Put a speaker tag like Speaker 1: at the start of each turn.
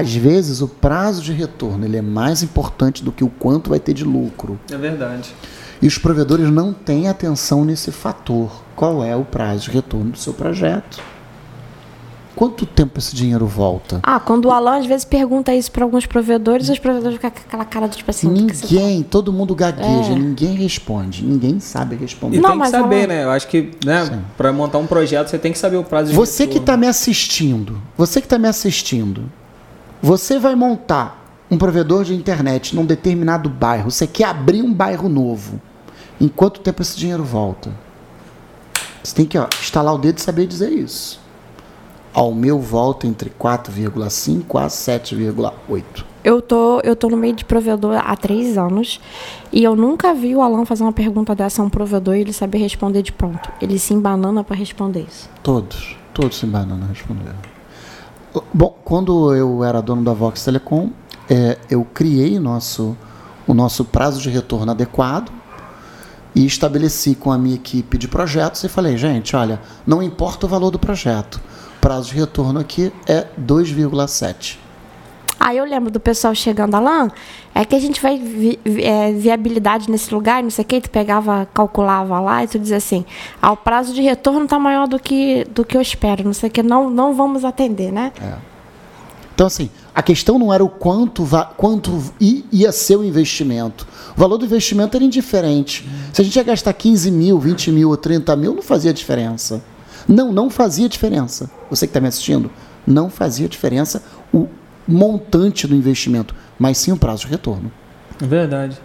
Speaker 1: Às vezes o prazo de retorno ele é mais importante do que o quanto vai ter de lucro.
Speaker 2: É verdade.
Speaker 1: E os provedores não têm atenção nesse fator. Qual é o prazo de retorno do seu projeto? Quanto tempo esse dinheiro volta?
Speaker 3: Ah, quando o Alan às vezes pergunta isso para alguns provedores, os provedores ficam com aquela cara do tipo assim. "O que que
Speaker 1: Ninguém, todo mundo gagueja,
Speaker 3: É.
Speaker 1: ninguém responde, ninguém sabe responder.
Speaker 2: E
Speaker 3: Não,
Speaker 2: tem que saber,
Speaker 3: ela-
Speaker 2: né? Eu acho que, né, para montar um projeto, você tem que saber o prazo de
Speaker 1: Você que
Speaker 2: retorno.
Speaker 1: está me assistindo, você que está me assistindo, você vai montar um provedor de internet num determinado bairro, você quer abrir um bairro novo. Em quanto tempo esse dinheiro volta? Você tem que ó, estalar o dedo e saber dizer isso. Ao meu volta entre 4,5 a 7,8.
Speaker 3: Eu tô, eu tô no meio de provedor há três anos e eu nunca vi o Alan fazer uma pergunta dessa a um provedor e ele saber responder de pronto. Ele se embanana para responder isso.
Speaker 1: Todos, todos se banana responderam. Bom, quando eu era dono da Vox Telecom, é, eu criei nosso, o nosso prazo de retorno adequado e estabeleci com a minha equipe de projetos e falei, gente, olha, não importa o valor do projeto, prazo de retorno aqui é 2,7.
Speaker 3: Aí eu lembro do pessoal chegando, Alan, é que a gente vai vi, vi- é, viabilidade nesse lugar, não sei o que, tu pegava, calculava lá e tu dizia assim, ah, o prazo de retorno está maior do que, do que eu espero, não sei o que, não, não vamos atender, né?
Speaker 1: Então, assim, a questão não era o quanto, quanto ia ser o investimento. O valor do investimento era indiferente. Se a gente ia gastar 15 mil, 20 mil ou 30 mil, não fazia diferença. Não, não fazia diferença. Você que está me assistindo, não fazia diferença o montante do investimento, mas sim o prazo de retorno.
Speaker 2: Verdade.